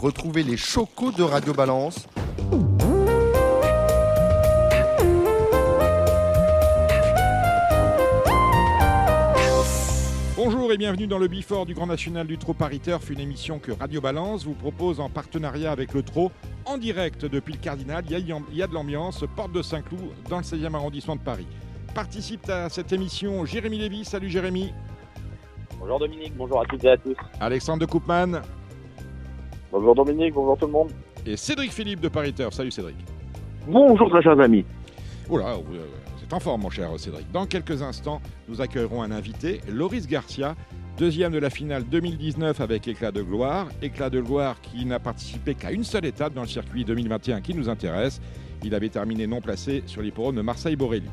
Retrouvez les chocos de Radio Balance Bonjour et bienvenue dans le Bifort du Grand National du Trot Paris Turf, une émission que Radio Balance vous propose en partenariat avec le Trot en direct depuis le Cardinal. Il y a, il y a de l'ambiance, porte de Saint-Cloud, dans le 16e arrondissement de Paris. Participe à cette émission Jérémy Lévy. Salut Jérémy. Bonjour Dominique, bonjour à toutes et à tous. Alexandre de Koopman Bonjour Dominique, bonjour tout le monde. et Cédric Philippe de Paris Turf. Salut Cédric. Bonjour très chers amis. Oula, euh, c'est en forme mon cher Cédric. Dans quelques instants, nous accueillerons un invité, Loris Garcia, deuxième de la finale 2019 avec Éclat de gloire. Éclat de gloire qui n'a participé qu'à une seule étape dans le circuit 2021 qui nous intéresse. Il avait terminé non placé sur l'hippodrome de Marseille-Borelli.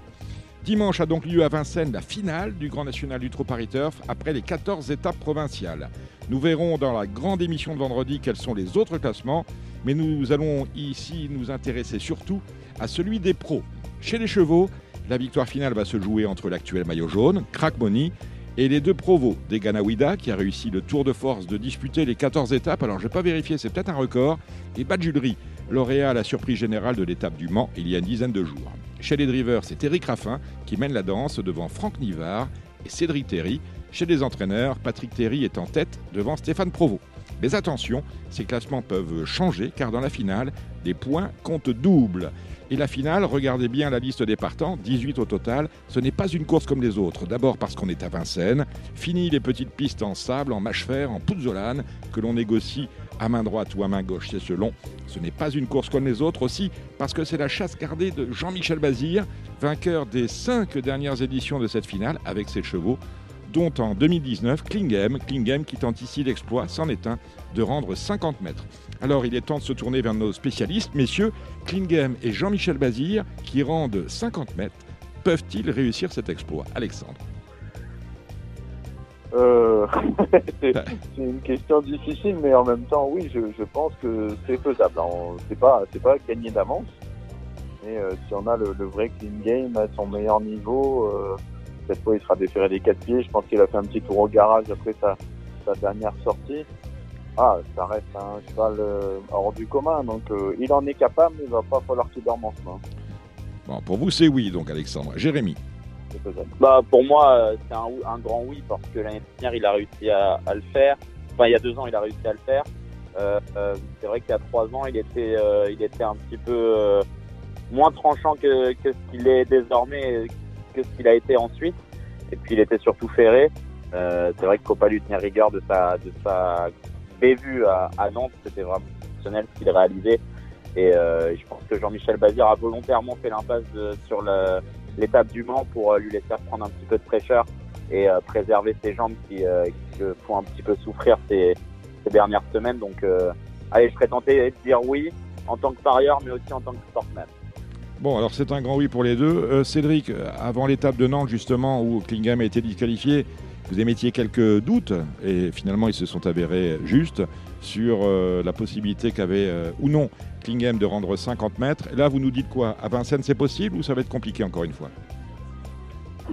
Dimanche a donc lieu à Vincennes la finale du Grand National du Paris Turf après les 14 étapes provinciales. Nous verrons dans la grande émission de vendredi quels sont les autres classements, mais nous allons ici nous intéresser surtout à celui des pros. Chez les chevaux, la victoire finale va se jouer entre l'actuel maillot jaune, Crack Money, et les deux provos, Deganawida, qui a réussi le tour de force de disputer les 14 étapes, alors je vais pas vérifier, c'est peut-être un record, et Badjulri, lauréat à la surprise générale de l'étape du Mans il y a une dizaine de jours. Chez les drivers, c'est Eric Raffin qui mène la danse devant Franck Nivard et Cédric Terry. Chez les entraîneurs, Patrick Terry est en tête devant Stéphane Provost. Mais attention, ces classements peuvent changer car dans la finale, les points comptent double. Et la finale, regardez bien la liste des partants, 18 au total, ce n'est pas une course comme les autres. D'abord parce qu'on est à Vincennes, fini les petites pistes en sable, en mâche-fer, en pouzzolane, que l'on négocie à main droite ou à main gauche, c'est selon. Ce n'est pas une course comme les autres aussi, parce que c'est la chasse gardée de Jean-Michel Bazir, vainqueur des cinq dernières éditions de cette finale avec ses chevaux, dont en 2019 Klingem, Klingem qui tente ici l'exploit, c'en est un, de rendre 50 mètres. Alors il est temps de se tourner vers nos spécialistes, messieurs, Klingem et Jean-Michel Bazir, qui rendent 50 mètres, peuvent-ils réussir cet exploit? Alexandre Euh, c'est une question difficile, mais en même temps, oui, je, je pense que c'est faisable. C'est pas, c'est pas gagné d'avance, mais euh, si on a le, le vrai clean game à son meilleur niveau, euh, cette fois il sera déféré des quatre pieds. Je pense qu'il a fait un petit tour au garage après sa, sa dernière sortie. Ah, ça reste un cheval euh, hors du commun, donc euh, il en est capable, mais il va pas falloir qu'il dorme en ce moment. Bon, pour vous c'est oui donc Alexandre. Jérémy. Bah pour moi euh, c'est un, un grand oui parce que l'année dernière il a réussi à, à le faire. Enfin il y a deux ans il a réussi à le faire. Euh, c'est vrai qu'il y a trois ans il était il était un petit peu moins tranchant que, que ce qu'il est désormais, que ce qu'il a été ensuite. Et puis il était surtout ferré. C'est vrai que faut pas lui tenir rigueur de sa de sa bévue à, à Nantes, c'était vraiment exceptionnel ce qu'il réalisait. Et euh, je pense que Jean-Michel Bazir a volontairement fait l'impasse sur l'étape du Mans pour euh, lui laisser prendre un petit peu de fraîcheur et euh, préserver ses jambes qui, font un petit peu souffrir ces, dernières semaines. Donc, allez, je serais tenté de dire oui en tant que parieur, mais aussi en tant que sportsman. Bon, alors c'est un grand oui pour les deux. Cédric, avant l'étape de Nantes, justement, où Klingam a été disqualifié, vous émettiez quelques doutes, et finalement ils se sont avérés justes, sur euh, la possibilité qu'avait, euh, ou non, Klingam de rendre 50 mètres. Là, vous nous dites quoi? À Vincennes, c'est possible ou ça va être compliqué encore une fois?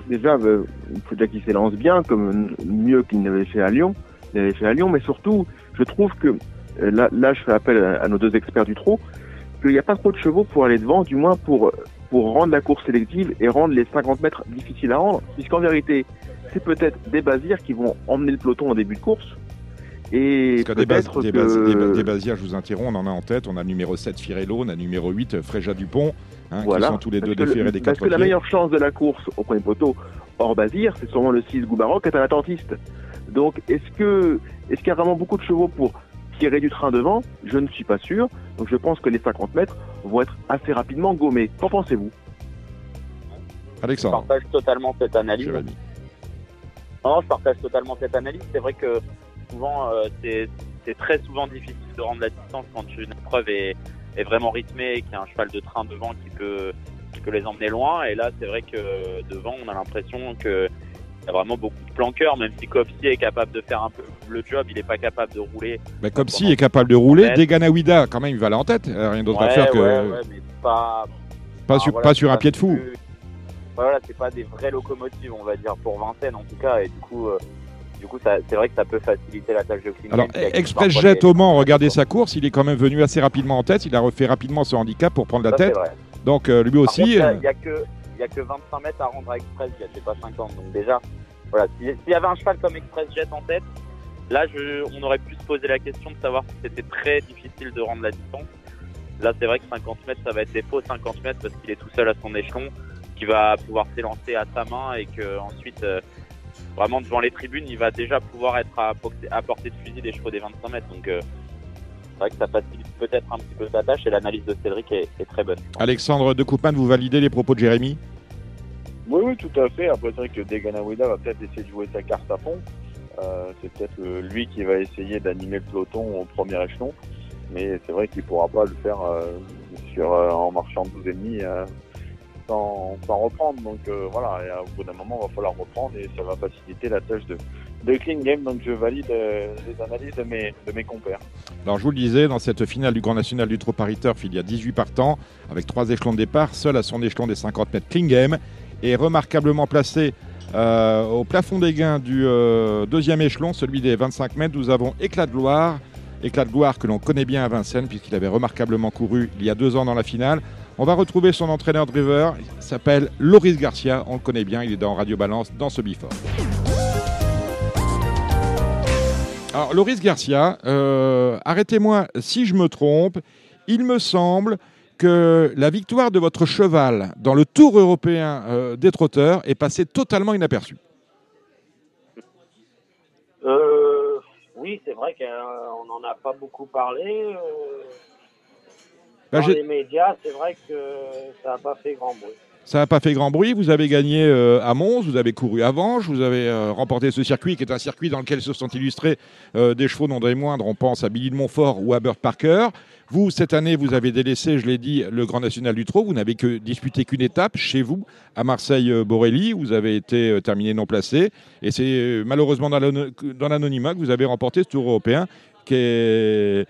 Déjà, euh, il faut déjà qu'il s'élance bien, comme mieux qu'il n'avait fait à Lyon. Fait à Lyon, mais surtout, je trouve que là, là, je fais appel à, à nos deux experts du trot, qu'il n'y a pas trop de chevaux pour aller devant, du moins pour pour rendre la course sélective et rendre les 50 mètres difficiles à rendre, puisqu'en vérité, c'est peut-être des basirs qui vont emmener le peloton en début de course. Et Parce des, peut-être des, que... bases- des ba- des basières, je vous interromps, on en a en tête. On a numéro 7 Firello, on a numéro 8 Fréja Dupont, hein, Voilà. qui sont tous les deux Parce que le- déférés des Parce quatre que la meilleure chance de la course au premier poteau, hors Bazir, c'est sûrement le 6 Goubaroc, qui est un attentiste. Donc, est-ce que, est-ce qu'il y a vraiment beaucoup de chevaux pour tirer du train devant? Je ne suis pas sûr. Donc, je pense que les 50 mètres vont être assez rapidement gommés. Qu'en pensez-vous? Je Alexandre, partage totalement cette analyse. Jérémy. Non, je partage totalement cette analyse. C'est vrai que souvent, euh, c'est c'est très souvent difficile de rendre la distance quand une épreuve est, est vraiment rythmée et qu'il y a un cheval de train devant qui peut, qui peut les emmener loin. Et là, c'est vrai que devant, on a l'impression que il y a vraiment beaucoup de planqueurs, même si Copsy est capable de faire un peu le job, il n'est pas capable de rouler. Bah, comme si est capable de rouler. Deganawida, quand même, il va aller en tête. Euh, Rien d'autre à faire que ouais, ouais, mais pas, pas, sur, voilà, pas c'est sur un pied de fou. plus- Voilà, c'est pas des vraies locomotives, on va dire, pour Vincennes en tout cas. Et du coup, euh, du coup, c'est vrai que ça peut faciliter la tâche de Alors, Express Jet au Mans, regardez sa course, il est quand même venu assez rapidement en tête, il a refait rapidement son handicap pour prendre la Ça, tête. Donc euh, lui aussi, il y a- euh, que il y a que 25 mètres à rendre à Express Jet, c'est pas 50. Donc déjà, voilà, si- s'il y avait un cheval comme Express Jet en tête, là, on aurait pu se poser la question de savoir si c'était très difficile de rendre la distance. Là, c'est vrai que 50 mètres, ça va être des faux 50 mètres parce qu'il est tout seul à son échelon, qui va pouvoir s'élancer à sa main et que ensuite, euh, vraiment devant les tribunes, il va déjà pouvoir être à, portée- de fusil des chevaux des 25 mètres. Donc euh, c'est vrai que ça facilite peut-être un petit peu sa tâche et l'analyse de Cédric est, très bonne. Alexandre de Koopman, vous validez les propos de Jérémy? Oui, oui, tout à fait. Après, c'est vrai que Deganawida va peut-être essayer de jouer sa carte à fond. Euh, c'est peut-être lui qui va essayer d'animer le peloton au premier échelon. Mais c'est vrai qu'il pourra pas le faire euh, sur, euh, en marchant 12 et demi euh, sans, sans reprendre. Donc voilà, et au bout d'un moment, il va falloir reprendre et ça va faciliter la tâche de, clean game. Donc je valide les analyses de mes, compères. Alors je vous le disais, dans cette finale du Grand National du Turf, il y a 18 partants, avec trois échelons de départ, seul à son échelon des 50 mètres Klingame, est remarquablement placé euh, au plafond des gains du euh, deuxième échelon, celui des 25 mètres. Nous avons Éclat de gloire, Éclat de gloire que l'on connaît bien à Vincennes, puisqu'il avait remarquablement couru il y a deux ans dans la finale. On va retrouver son entraîneur driver, il s'appelle Loris Garcia, on le connaît bien, il est dans Radio Balance, dans ce bifort. Alors, Loris Garcia, euh, arrêtez-moi si je me trompe, il me semble que la victoire de votre cheval dans le Tour européen euh, des trotteurs est passée totalement inaperçue. Euh, oui, c'est vrai qu'on n'en a pas beaucoup parlé. euh, Bah, dans les médias, c'est vrai que ça n'a pas fait grand bruit. Ça n'a pas fait grand bruit. Vous avez gagné euh, à Mons, vous avez couru à Vanges, vous avez euh, remporté ce circuit qui est un circuit dans lequel se sont illustrés euh, des chevaux non des moindres. On pense à Billy de Montfort ou à Burt Parker. Vous, cette année, vous avez délaissé, je l'ai dit, le Grand National du Trot. Vous n'avez que disputé qu'une étape chez vous, à Marseille-Borelli. Vous avez été terminé non placé. Et c'est malheureusement dans l'anonymat que vous avez remporté ce Tour européen qui est,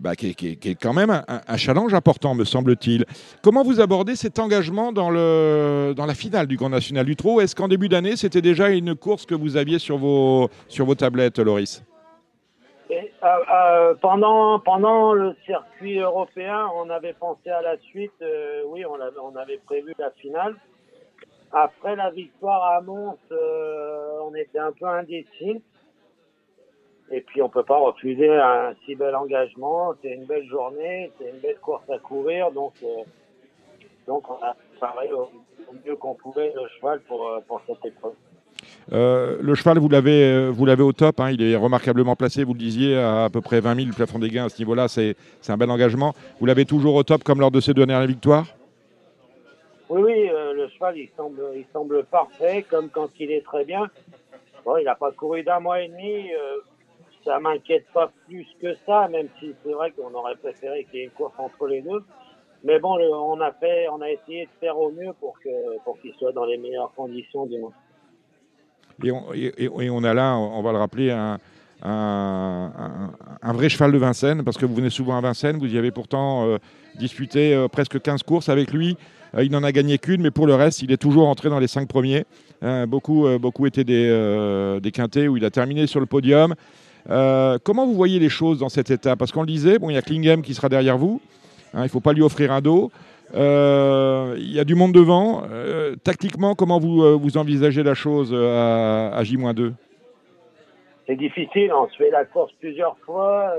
bah, qui est, quand même un, challenge important, me semble-t-il. Comment vous abordez cet engagement dans, le, dans la finale du Grand National du Trot? Est-ce qu'en début d'année, c'était déjà une course que vous aviez sur vos, sur vos tablettes, Loris? Euh, euh, pendant, pendant le circuit européen, on avait pensé à la suite. euh, oui, on avait, on avait prévu la finale. Après la victoire à Mons, on était un peu indécis. Et puis, on peut pas refuser un si bel engagement. C'est une belle journée, c'est une belle course à courir. Donc, euh, donc on a préparé au, au mieux qu'on pouvait le cheval pour, euh, pour cette épreuve. Euh, le cheval, vous l'avez, euh, vous l'avez au top. hein, il est remarquablement placé. Vous le disiez à à peu près 20 000 le plafond des gains à ce niveau-là. C'est, c'est un bel engagement. Vous l'avez toujours au top comme lors de ces deux dernières victoires? Oui, oui, euh, le cheval, il semble, il semble parfait, comme quand il est très bien. Bon, il n'a pas couru d'un mois et demi. euh, ça m'inquiète pas plus que ça, même si c'est vrai qu'on aurait préféré qu'il y ait une course entre les deux. Mais bon, on a fait, on a essayé de faire au mieux pour qu'il soit dans les meilleures conditions du moins. Et on, et- on a là, on va le rappeler, un, vrai cheval de Vincennes, parce que vous venez souvent à Vincennes, vous y avez pourtant euh, disputé euh, presque 15 courses avec lui. Euh, il n'en a gagné qu'une, mais pour le reste, il est toujours entré dans les cinq premiers. Beaucoup, beaucoup étaient des, des quintés où il a terminé sur le podium. Euh, comment vous voyez les choses dans cet état? Parce qu'on le disait, bon, il y a Klingem qui sera derrière vous. Hein, il ne faut pas lui offrir un dos. Euh, Il y a du monde devant. Euh, tactiquement, comment vous, vous envisagez la chose à, à J-2 C'est difficile, on se fait la course plusieurs fois.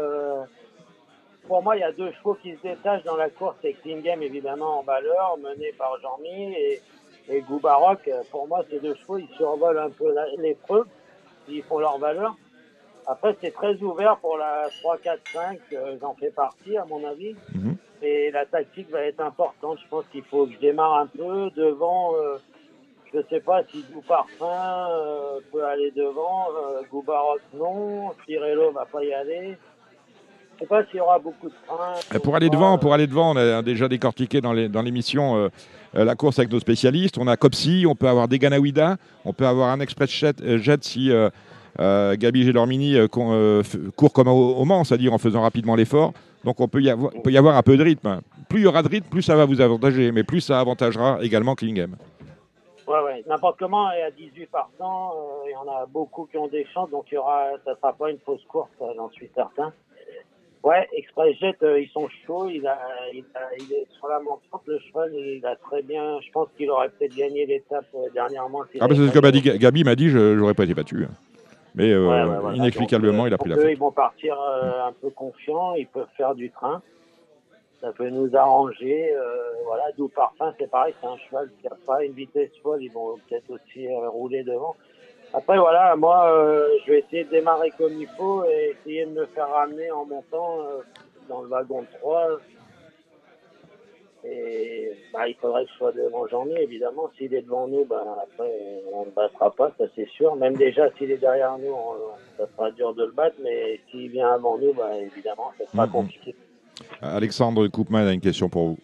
pour moi, il y a deux chevaux qui se détachent dans la course. C'est Klingem, évidemment, en valeur, mené par Jean-Mi, et, et Goubaroc. Pour moi, ces deux chevaux, ils survolent un peu l'épreuve. Ils font leur valeur. Après, c'est très ouvert pour la 3, 4, 5. euh, J'en fais partie, à mon avis. Mhm. Et la tactique va être importante. Je pense qu'il faut que je démarre un peu devant. euh, je sais pas si Doux Parfum euh, peut aller devant, euh, Goubaroc non, Pirello va pas y aller. Je sais pas s'il y aura beaucoup de freins. Pour aller devant, pour aller devant, on a déjà décortiqué dans l'émission euh, la course avec nos spécialistes. On a Copsy, on peut avoir des Ganawida, on peut avoir un Express Jet, euh, Jet si euh, Gabi Gelormini euh, euh, court comme au, au Mans, c'est-à-dire en faisant rapidement l'effort. Donc on peut, y avoir, il peut y avoir un peu de rythme. Plus il y aura de rythme, plus ça va vous avantager, mais plus ça avantagera également Klingem. Ouais, ouais. n'importe comment, il y a 18 partants, euh, il y en a beaucoup qui ont des chances, donc il y aura, ça sera pas une fausse course, euh, j'en suis certain. Ouais, Express Jet, euh, ils sont chauds, il a, il a, il est sur la montante, le cheval, il a très bien, je pense qu'il aurait peut-être gagné l'étape euh, dernièrement. Ah, bah, c'est ce que m'a dit. Gabi, m'a dit, je n'aurais pas été battu. Mais euh, Ouais, ouais, voilà. inexplicablement, Donc, il a euh, pris la donc, eux, faute. Ils vont partir euh, un peu confiants, ils peuvent faire du train. Ça peut nous arranger. euh, voilà, d'où parfum, c'est pareil, c'est un cheval qui n'a pas une vitesse folle, ils vont peut-être aussi euh, rouler devant. Après, voilà, moi, euh, je vais essayer de démarrer comme il faut et essayer de me faire ramener en montant euh, dans le wagon 3. Et bah, il faudrait que je sois devant Jean-Mi, évidemment. S'il est devant nous, bah, après, on ne battra pas, ça c'est sûr. Même déjà, s'il est derrière nous, on- ça sera dur de le battre. Mais s'il vient avant nous, bah, évidemment, ça sera Mhm. compliqué. Alexandre Koopman a une question pour vous.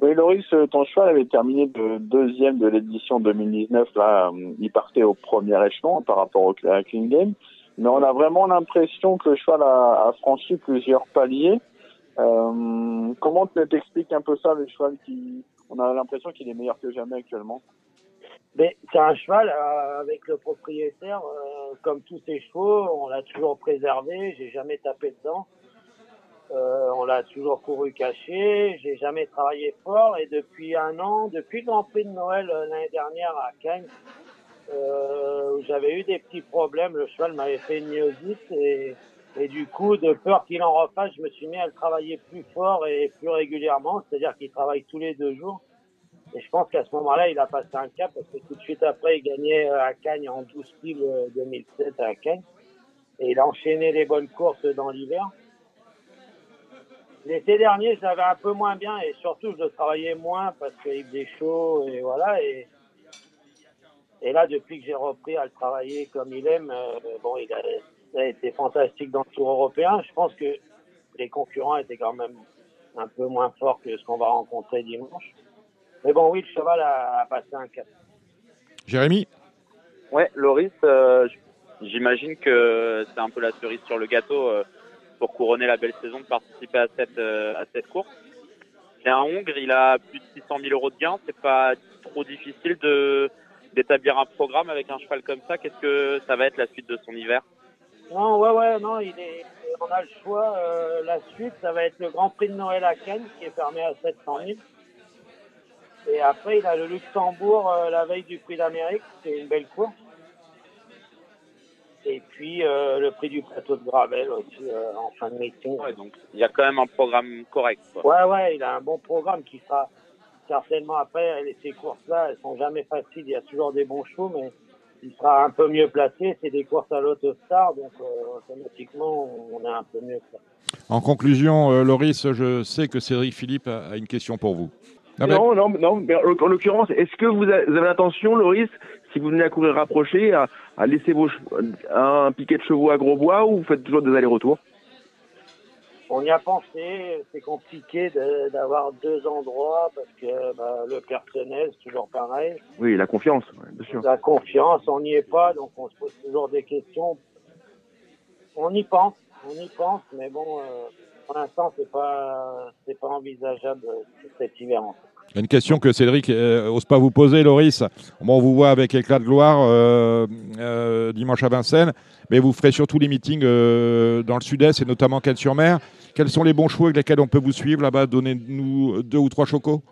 Oui, Loris, euh, ton cheval avait terminé de deuxième de l'édition 2019. Là, euh, il partait au premier échelon par rapport au Clean Game. Mais on a vraiment l'impression que le cheval a, a franchi plusieurs paliers. Euh, comment t'expliques un peu ça, le cheval qui... On a l'impression qu'il est meilleur que jamais actuellement? Mais c'est un cheval euh, avec le propriétaire, euh, comme tous ses chevaux, on l'a toujours préservé, j'ai jamais tapé dedans. Euh, on l'a toujours couru caché, j'ai jamais travaillé fort et depuis un an, depuis le Grand Prix de Noël l'année dernière à Cannes, où j'avais eu des petits problèmes, le cheval m'avait fait une myosite et, et du coup, de peur qu'il en refasse, je me suis mis à le travailler plus fort et plus régulièrement, c'est-à-dire qu'il travaille tous les deux jours. Et je pense qu'à ce moment-là, il a passé un cap parce que tout de suite après, il gagnait euh, à Cagnes en 12 piles euh, 2007 à Cagnes. Et il a enchaîné les bonnes courses dans l'hiver. L'été dernier, je l'avais un peu moins bien et surtout, je travaillais moins parce qu'il faisait chaud et voilà. Et, et là, depuis que j'ai repris à le travailler comme il aime, euh, bon, il a, a été fantastique dans le Tour européen. Je pense que les concurrents étaient quand même un peu moins forts que ce qu'on va rencontrer dimanche. Mais bon, oui, le cheval a, a passé un cap. Jérémy? Ouais, Loris, euh, j'imagine que c'est un peu la cerise sur le gâteau euh, pour couronner la belle saison de participer à cette euh, à cette course. C'est un Hongre, il a plus de 600 000 euros de gains. C'est pas trop difficile de d'établir un programme avec un cheval comme ça. Qu'est-ce que ça va être la suite de son hiver? Non, ouais, ouais, non, il est, on a le choix. euh, la suite, ça va être le Grand Prix de Noël à Cannes, qui est fermé à 700 000. Et après, il a le Luxembourg euh, la veille du Prix d'Amérique, c'est une belle course. Et puis euh, le prix du plateau de Gravel aussi euh, en fin de meeting. Ouais, donc il y a quand même un programme correct. Quoi. Ouais, ouais, il a un bon programme qui sera certainement après. et Ces courses-là, elles sont jamais faciles. Il y a toujours des bons chevaux, mais il sera un peu mieux placé. C'est des courses à l'autostar, donc euh, automatiquement, on est un peu mieux placé. En conclusion, euh, Loris, je sais que Cédric Philippe a, a une question pour vous. Ah ben, Non, non, non. mais en en l'occurrence, est-ce que vous avez vous avez l'intention, Loris, si vous venez à courir rapproché, à, à laisser vos un piquet de chevaux à Grosbois ou vous faites toujours des allers-retours? On y a pensé. C'est compliqué de- d'avoir deux endroits parce que bah, le personnel, c'est toujours pareil. Oui, la confiance, ouais, bien sûr. La confiance, on n'y est pas, donc on se pose toujours des questions. On y pense, on y pense, mais bon, euh, pour l'instant, c'est pas, c'est pas envisageable cet hiver. en fait. Une question que Cédric euh, ose pas vous poser, Loris. Bon, on vous voit avec éclat de gloire euh, euh, dimanche à Vincennes, mais vous ferez surtout les meetings euh, dans le sud-est et notamment Cannes-sur-Mer. Quels sont les bons chevaux avec lesquels on peut vous suivre là-bas? Donnez-nous deux ou trois chocos.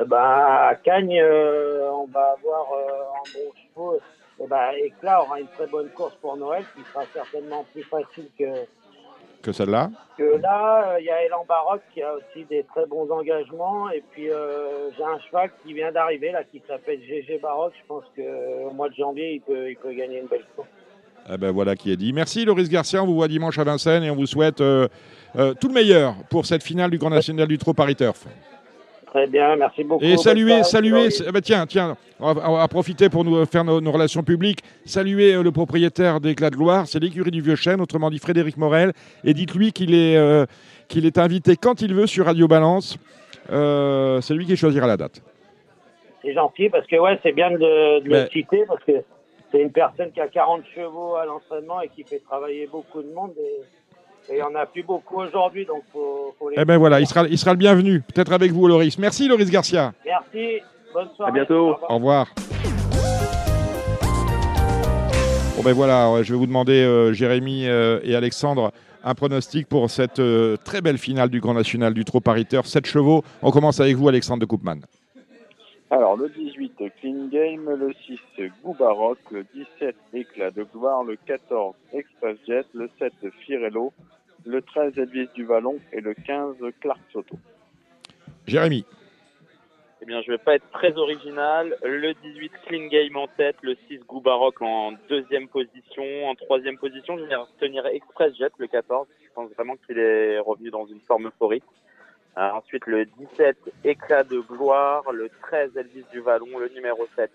Eh ben, à Cagnes, euh, on va avoir euh, en bon chevaux. Eh ben, Éclat aura une très bonne course pour Noël, qui sera certainement plus facile que, Que celle-là que là. Euh, Il y a Elan Baroque qui a aussi des très bons engagements. Et puis, euh, j'ai un cheval qui vient d'arriver, là, qui s'appelle GG Baroque. Je pense qu'au mois de janvier, il peut, il peut gagner une belle course. Eh ben voilà qui est dit. Merci Loris Garcia, on vous voit dimanche à Vincennes et on vous souhaite euh, euh, tout le meilleur pour cette finale du Grand National du Trot Paris Turf. Très bien, merci beaucoup. Et saluer, saluer, eh ben tiens, tiens, on va, on va profiter pour nous faire nos, nos relations publiques. Saluer euh, le propriétaire d'Éclat de Gloire, c'est l'écurie du Vieux Chêne, autrement dit Frédéric Morel. Et dites-lui qu'il est, euh, qu'il est invité quand il veut sur Radio Balance. Euh, c'est lui qui choisira la date. C'est gentil parce que ouais, c'est bien de, de le citer parce que c'est une personne qui a 40 chevaux à l'entraînement et qui fait travailler beaucoup de monde et, et il y en a plus beaucoup aujourd'hui donc faut, faut les. Eh ben voilà, il sera, il sera le bienvenu, peut-être avec vous, Loris. Merci, Loris Garcia. Merci, Bonne soirée. À bientôt. Au revoir. Au revoir. Bon ben voilà, je vais vous demander, euh, Jérémy euh, et Alexandre, un pronostic pour cette euh, très belle finale du Grand National du trot pariteur. 7 chevaux. On commence avec vous, Alexandre de Koopman. Alors, le 18, Clean Game, le 6, Goût Baroque, le 17, Éclat de Gloire, le 14, Express Jet, le 7, Firello, le 13, Elvis du Vallon et le 15, Clark Soto. Jérémy, Eh bien, je vais pas être très original. Le 18 Clean Game en tête, le 6 Goût Baroque en deuxième position. En troisième position, je vais retenir Express Jet, le 14. Je pense vraiment qu'il est revenu dans une forme euphorique. Ensuite, le 17 Éclat de Gloire, le 13 Elvis du Vallon, le numéro 7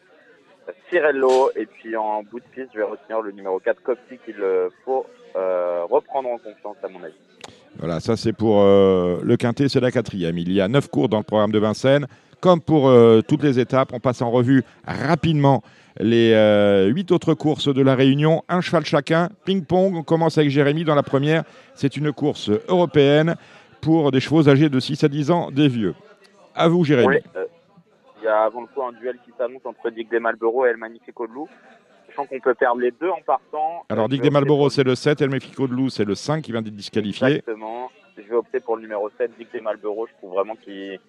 Cirello. Et puis en bout de piste, je vais retenir le numéro 4 Copti qu'il faut euh, reprendre en confiance à mon avis. voilà, ça c'est pour euh, le quintet, c'est la quatrième. Il y a 9 cours dans le programme de Vincennes. Comme pour euh, toutes les étapes, on passe en revue rapidement les huit autres courses de la Réunion. Un cheval chacun, ping-pong. On commence avec Jérémy dans la première. C'est une course européenne pour des chevaux âgés de 6 à 10 ans, des vieux. À vous, Jérémy. Oui, euh, il y a avant le coup un duel qui s'annonce entre Dick des Malboro et El Magnifico de Loup. Sachant qu'on peut perdre les deux en partant. Alors, Euh, Dick je des Malboro, c'est le 7. El Mexico de Loup, c'est le 5 qui vient d'être disqualifié. Exactement. Je vais opter pour le numéro 7, Dick des Malboro. Je trouve vraiment qu'il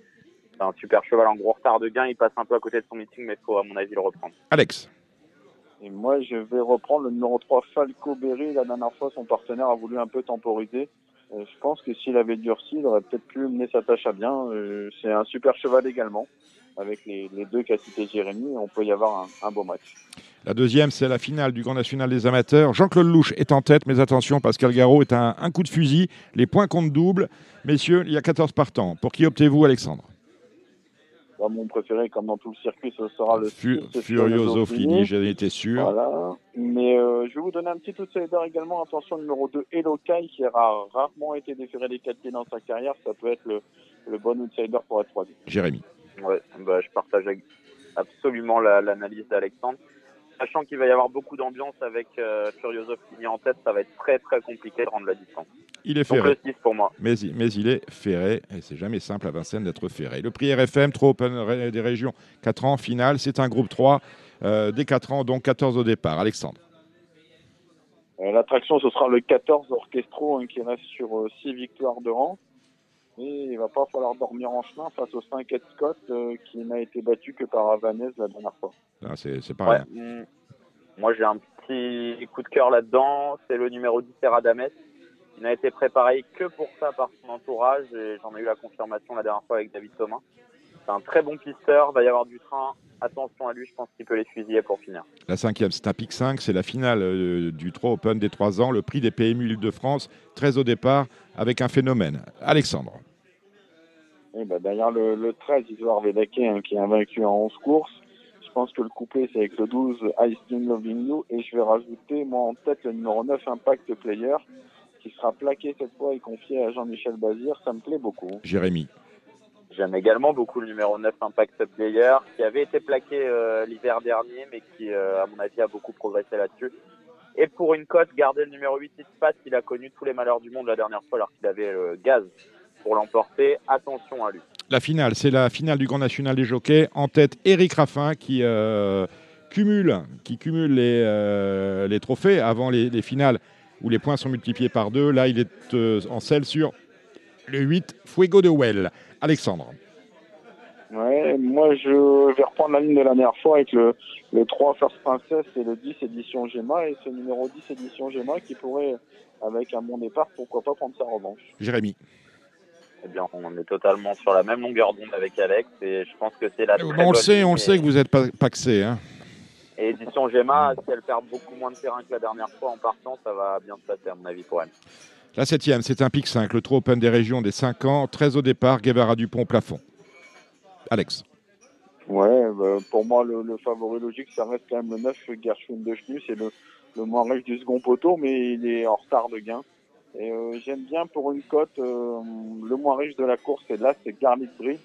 c'est un super cheval en gros retard de gain. Il passe un peu à côté de son meeting, mais il faut à mon avis le reprendre. Alex. Et moi, je vais reprendre le numéro 3, Falco Berry. La dernière fois, son partenaire a voulu un peu temporiser. Euh, je pense que s'il avait durci, il aurait peut-être pu mener sa tâche à bien. Euh, c'est un super cheval également, avec les, deux qu'a cité Jérémy. On peut y avoir un, un beau match. La deuxième, c'est la finale du Grand National des Amateurs. Jean-Claude Louche est en tête, mais attention, Pascal Garot est un, un coup de fusil. Les points comptent double. Messieurs, il y a 14 partants. Pour qui optez-vous, Alexandre? Moi, mon préféré, comme dans tout le circuit, ce sera le Fu- Furioso Fini. J'en étais sûr. Voilà. Mais euh, je vais vous donner un petit outsider également. Attention, numéro 2, Elokai, qui a rarement été déféré des 4 pieds dans sa carrière. Ça peut être le, le bon outsider pour être troisième. Jérémy. Ouais, bah, je partage absolument la- l'analyse d'Alexandre. Sachant qu'il va y avoir beaucoup d'ambiance avec euh, Furioso Fini en tête, ça va être très très compliqué de rendre la distance. Il est Donc ferré. le 6 pour moi. Mais, il- mais il est ferré, et c'est jamais simple à Vincennes d'être ferré. Le prix RFM, trop open des régions, 4 ans, finale, c'est un groupe 3, euh, des 4 ans, donc 14 au départ. Alexandre. Euh, L'attraction, ce sera le 14 Orchestro, hein, qui reste sur 6 victoires de rang. Et il va pas falloir dormir en chemin face au 5 Ed Scott, euh, qui n'a été battu que par Avanès la dernière fois. Ah, c'est c'est pas Ouais, rien. mm. Moi j'ai un petit coup de cœur là-dedans, c'est le numéro 10 Seradames. Il n'a été préparé que pour ça par son entourage et j'en ai eu la confirmation la dernière fois avec David Thomas. C'est un très bon pisteur, va y avoir du train. Attention à lui, je pense qu'il peut les fusiller pour finir. La cinquième, c'est un pic 5, c'est la finale euh, du 3 Open des 3 ans, le prix des PMU Île-de-France, 13 au départ, avec un phénomène. Alexandre. Et ben, derrière le, le 13, Isoar Vedake, hein, qui est invaincu en 11 courses. Je pense que le couplet, c'est avec le 12, I Still Loving You. Et je vais rajouter, moi, en tête, le numéro 9, Impact Player, qui sera plaqué cette fois et confié à Jean-Michel Bazir. Ça me plaît beaucoup. Jérémy. J'aime également beaucoup le numéro 9 Impact Player, qui avait été plaqué euh, l'hiver dernier, mais qui, euh, à mon avis, a beaucoup progressé là-dessus. Et pour une cote, garder le numéro 8 Ispat, il a connu tous les malheurs du monde la dernière fois, alors qu'il avait le gaz pour l'emporter. Attention à lui. La finale, c'est la finale du Grand National des Jockeys. En tête, Eric Raffin qui euh, cumule, qui cumule les, euh, les trophées avant les, les finales où les points sont multipliés par deux. Là, il est euh, en selle sur le 8, Fuego de Well. Alexandre. Ouais, moi, je vais reprendre la ligne de la dernière fois avec le, le 3 First Princess et le 10 édition Gemma. Et ce numéro 10 édition Gemma qui pourrait, avec un bon départ, pourquoi pas prendre sa revanche. Jérémy. Eh bien, on est totalement sur la même longueur d'onde avec Alex, et je pense que c'est la. très on le sait, on le sait que vous êtes pas paxé. Hein. Et édition Gemma, si elle perd beaucoup moins de terrain que la dernière fois en partant, ça va bien se passer, à mon avis, pour elle. La septième, c'est un pic 5, le Trou Open des régions des 5 ans, 13 au départ, Guevara Dupont au plafond. Alex. Ouais, bah, pour moi, le, le favori logique, ça reste quand même le 9 Gershwin de Chenu. C'est le, le moins riche du second poteau, mais il est en retard de gain. Et euh, j'aime bien pour une cote, euh, le moins riche de la course, et là, c'est Garlic Breed.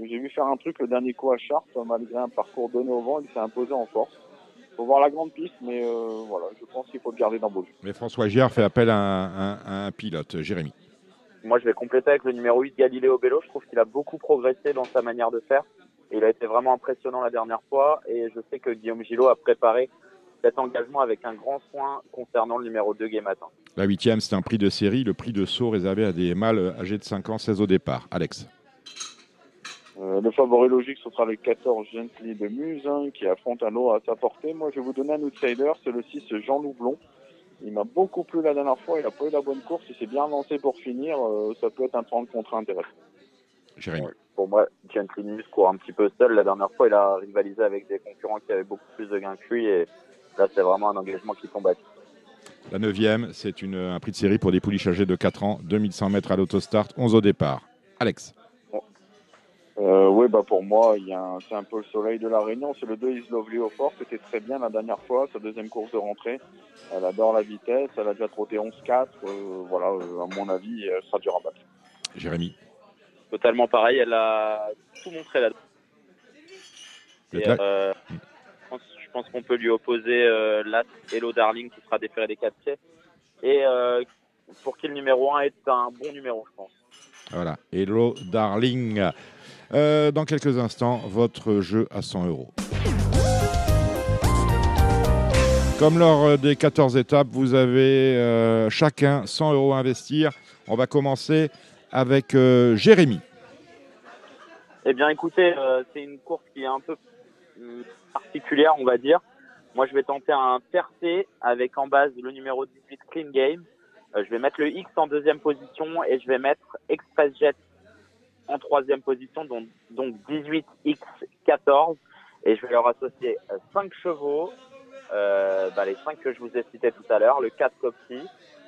J'ai vu faire un truc le dernier coup à Chartres, malgré un parcours donné au vent, il s'est imposé en force. Faut voir la grande piste, mais euh, voilà, je pense qu'il faut le garder dans vos yeux. Mais François Giard fait appel à un, un- à un pilote. Jérémy. Moi, je vais compléter avec le numéro 8, Galileo Bello. Je trouve qu'il a beaucoup progressé dans sa manière de faire. il a été vraiment impressionnant la dernière fois et je sais que Guillaume Gillot a préparé cet engagement avec un grand soin concernant le numéro 2 Gay Matin. La huitième, c'est un prix de série, le prix de saut réservé à des mâles âgés de 5 ans, 16 au départ. Alex euh, le favori logique, ce sera le 14 Gently de Muse, hein, qui affronte un lot à sa portée. Moi, je vais vous donner un outsider, c'est le 6 Jean Loublon. Il m'a beaucoup plu la dernière fois, il a pas eu la bonne course, il s'est bien lancé pour finir. Euh, ça peut être un 30 contre intéressant. Jérémy. Pour moi, Gently Muse court un petit peu seul. La dernière fois, il a rivalisé avec des concurrents qui avaient beaucoup plus de gains que lui et là, c'est vraiment un engagement qui tombe à La neuvième, c'est une- un prix de série pour des pouliches âgées de 4 ans, 2100 mètres à l'autostart, 11 au départ. Alex Euh, oui, bah pour moi, c'est un peu le soleil de la Réunion. C'est le 2 Is Lovely au fort. C'était très bien la dernière fois, sa deuxième course de rentrée. Elle adore la vitesse. Elle a déjà trotté 11-4. Euh, voilà, euh, à mon avis, elle sera dur à battre. Jérémy Totalement pareil, elle a tout montré là. Et, êtes là euh, je pense, qu'on peut lui opposer euh, Hello Darling qui sera déféré des 4 pieds. Et euh, pour qui le numéro 1 est un bon numéro, je pense. Voilà. Hello, darling. Euh, dans quelques instants, votre jeu à 100 euros. Comme lors des 14 étapes, vous avez euh, chacun 100 euros à investir. On va commencer avec euh, Jérémy. Eh bien, écoutez, euh, c'est une course qui est un peu particulière, on va dire. Moi, je vais tenter un tercé avec en base le numéro 18 Clean Game. Euh, je vais mettre le X en deuxième position et je vais mettre Express Jet en troisième position, donc, donc 18X14. Et je vais leur associer 5 chevaux, euh, bah, les 5 que je vous ai cités tout à l'heure, le 4 Copsy,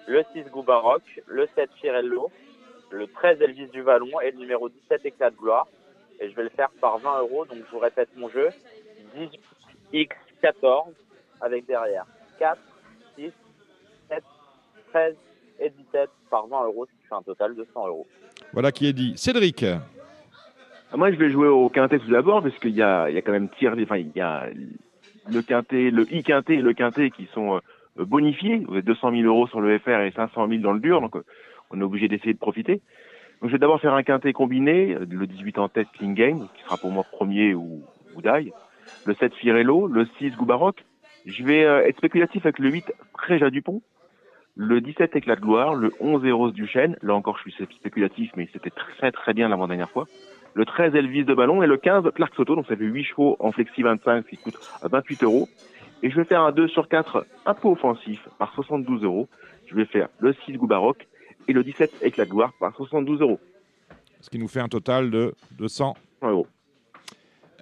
le 6 Goubaroc, le 7 Firello, le 13 Elvis du Vallon et le numéro 17 Éclat de gloire. Et je vais le faire par 20 euros. Donc je vous répète mon jeu. 18x14 avec derrière 4, 6, 7, 13 et 17 par 20 euros, ce qui fait un total de 100 euros. Voilà qui est dit. Cédric. Ah, Moi, je vais jouer au quintet tout d'abord parce qu'il y a, il y a quand même tir, enfin, il y a le quintet, le i quintet et le quintet qui sont euh, bonifiés. Vous avez 200 000 euros sur le FR et 500 000 dans le dur, donc euh, on est obligé d'essayer de profiter. Donc, je vais d'abord faire un quintet combiné, euh, le 18 en tête Clean Game, qui sera pour moi premier ou, ou die. Le 7 Firello, le 6 Goubaroc. Je vais euh, être spéculatif avec le 8 Préja Dupont, le 17 Éclat de gloire, le 11 Eros du Chêne. Là encore, je suis spéculatif, mais c'était très très bien l'avant-dernière fois. Le 13 Elvis de ballon et le 15 Clark Soto. Donc ça fait 8 chevaux en flexi 25 qui coûte 28 euros. Et je vais faire un 2 sur 4 un peu offensif par 72 euros. Je vais faire le 6 Goubaroc et le 17 Éclat de gloire par 72 euros. Ce qui nous fait un total de 200 euros.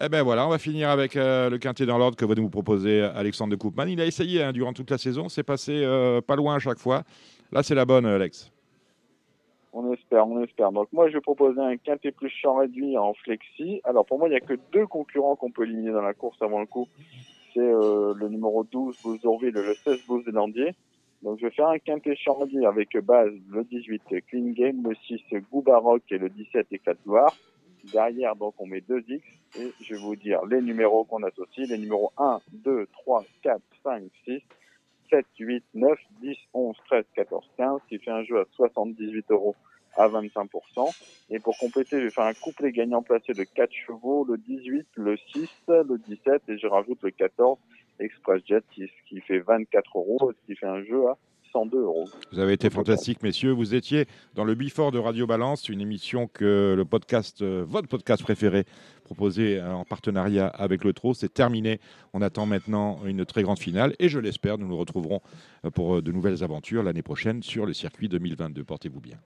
Eh ben voilà, on va finir avec euh, le quintet dans l'ordre que va nous proposer Alexandre de Koopman. Il a essayé hein, durant toute la saison, c'est passé euh, pas loin à chaque fois. Là, c'est la bonne, Alex. On espère, on espère. Donc moi, je vais proposer un quintet plus champ réduit en flexi. Alors pour moi, il n'y a que deux concurrents qu'on peut éliminer dans la course avant le coup. C'est euh, le numéro 12, Boost d'Orville, et le 16, Boost de Landier. Donc je vais faire un quintet champ réduit avec base le 18 Clean Game, le 6 Goubaroc et le 17 Éclat de gloire. Derrière, donc, on met deux X et je vais vous dire les numéros qu'on associe. Les numéros 1, 2, 3, 4, 5, 6, 7, 8, 9, 10, 11, 13, 14, 15, qui fait un jeu à 78 euros à 25%. Et pour compléter, je vais faire un couplet gagnant placé de 4 chevaux, le 18, le 6, le 17 et je rajoute le 14 Express Jet qui, qui fait 24 euros, ce qui fait un jeu à 102 euros. Vous avez été fantastiques, messieurs. Vous étiez dans le Before de Radio Balance, une émission que le podcast, euh, votre podcast préféré, proposé euh, en partenariat avec le Trot. C'est terminé. On attend maintenant une très grande finale et je l'espère, nous nous retrouverons euh, pour de nouvelles aventures l'année prochaine sur le circuit 2022. Portez-vous bien.